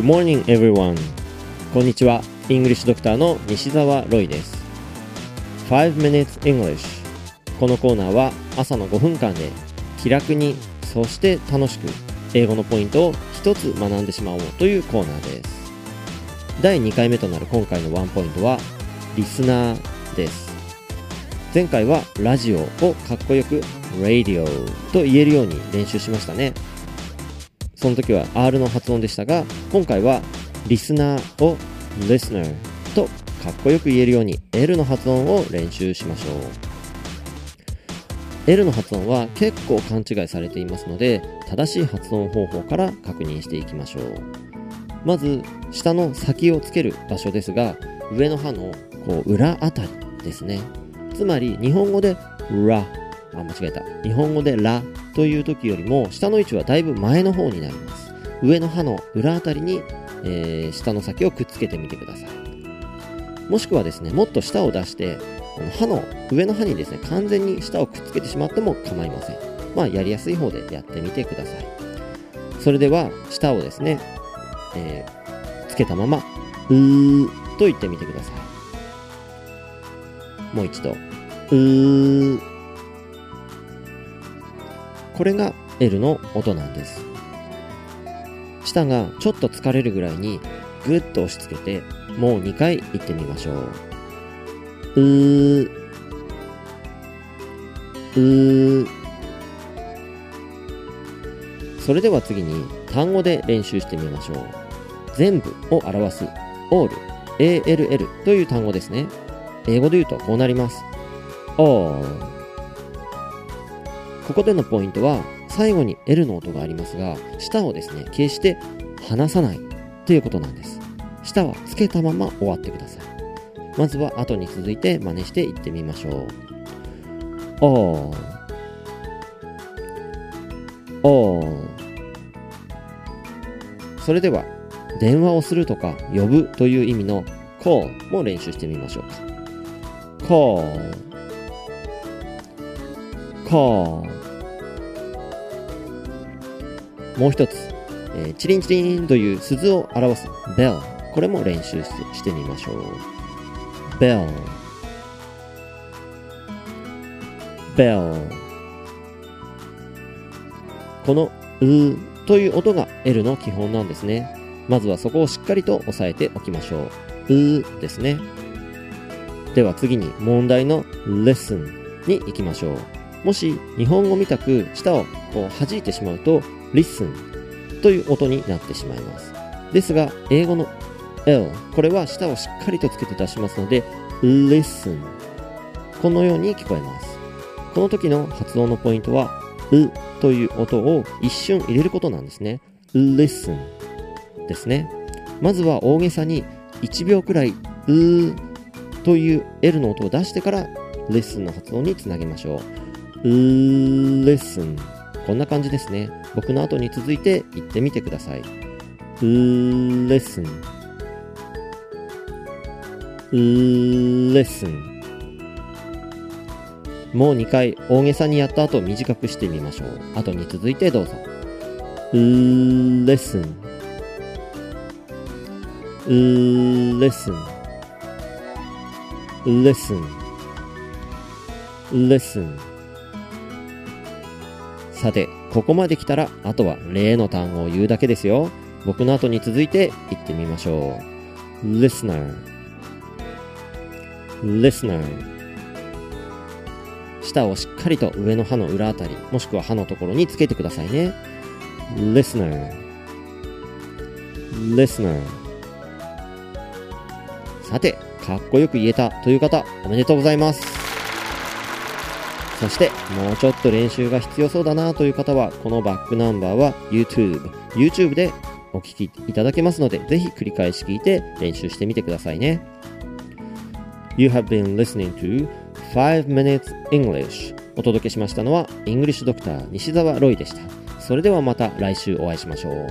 Good morning everyone. こんにちは。English ドクターの西澤ロイです。5 minutes English. このコーナーは朝の5分間で気楽にそして楽しく英語のポイントを一つ学んでしまおうというコーナーです。第2回目となる今回のワンポイントはリスナーです。前回はラジオをかっこよく radio と言えるように練習しましたね。その時は R の発音でしたが、今回はリスナーを listener とかっこよく言えるように L の発音を練習しましょう。L の発音は結構勘違いされていますので、正しい発音方法から確認していきましょう。まず、下の先をつける場所ですが、上の歯のこう裏あたりですね。つまり、日本語で ra あ、間違えた。日本語でラという時よりも、下の位置はだいぶ前の方になります。上の歯の裏あたりに、えー、下の先をくっつけてみてください。もしくはですね、もっと舌を出して、この歯の、上の歯にですね、完全に舌をくっつけてしまっても構いません。まあ、やりやすい方でやってみてください。それでは、舌をですね、えー、つけたまま、うーと言ってみてください。もう一度、うーこれが L の音なんです。舌がちょっと疲れるぐらいにぐっと押し付けてもう2回言ってみましょう。うー、うー。それでは次に単語で練習してみましょう。全部を表す all, all という単語ですね。英語で言うとこうなります。all ここでのポイントは最後に L の音がありますが舌をですね決して離さないということなんです。舌はつけたまま終わってください。まずは後に続いて真似していってみましょう。おー。おー。それでは電話をするとか呼ぶという意味の call も練習してみましょうか。call もう一つ、えー、チリンチリンという鈴を表す bell。これも練習してみましょう。bell bell このうという音が L の基本なんですね。まずはそこをしっかりと押さえておきましょう。うですね。では次に問題の lesson に行きましょう。もし日本語みたく舌をこう弾いてしまうと listen という音になってしまいます。ですが、英語の L、これは舌をしっかりとつけて出しますので、listen このように聞こえます。この時の発音のポイントは、うという音を一瞬入れることなんですね。listen ですね。まずは大げさに1秒くらい、うという L の音を出してから、listen の発音につなげましょう。Listen こんな感じですね。僕の後に続いて言ってみてください。listen listen もう2回大げさにやった後短くしてみましょう。後に続いてどうぞ。listen listen listen listen さて、ここまで来たら、あとは例の単語を言うだけですよ。僕の後に続いて言ってみましょう。listener listener 舌をしっかりと上の歯の裏あたり、もしくは歯のところにつけてくださいね。listener listener さて、かっこよく言えたという方、おめでとうございます。そして、もうちょっと練習が必要そうだなという方は、このバックナンバーは YouTube、YouTube でお聴きいただけますので、ぜひ繰り返し聞いて練習してみてくださいね。You have been listening to 5 Minutes English お届けしましたのは、イングリッシュドクター西澤ロイでした。それではまた来週お会いしましょう。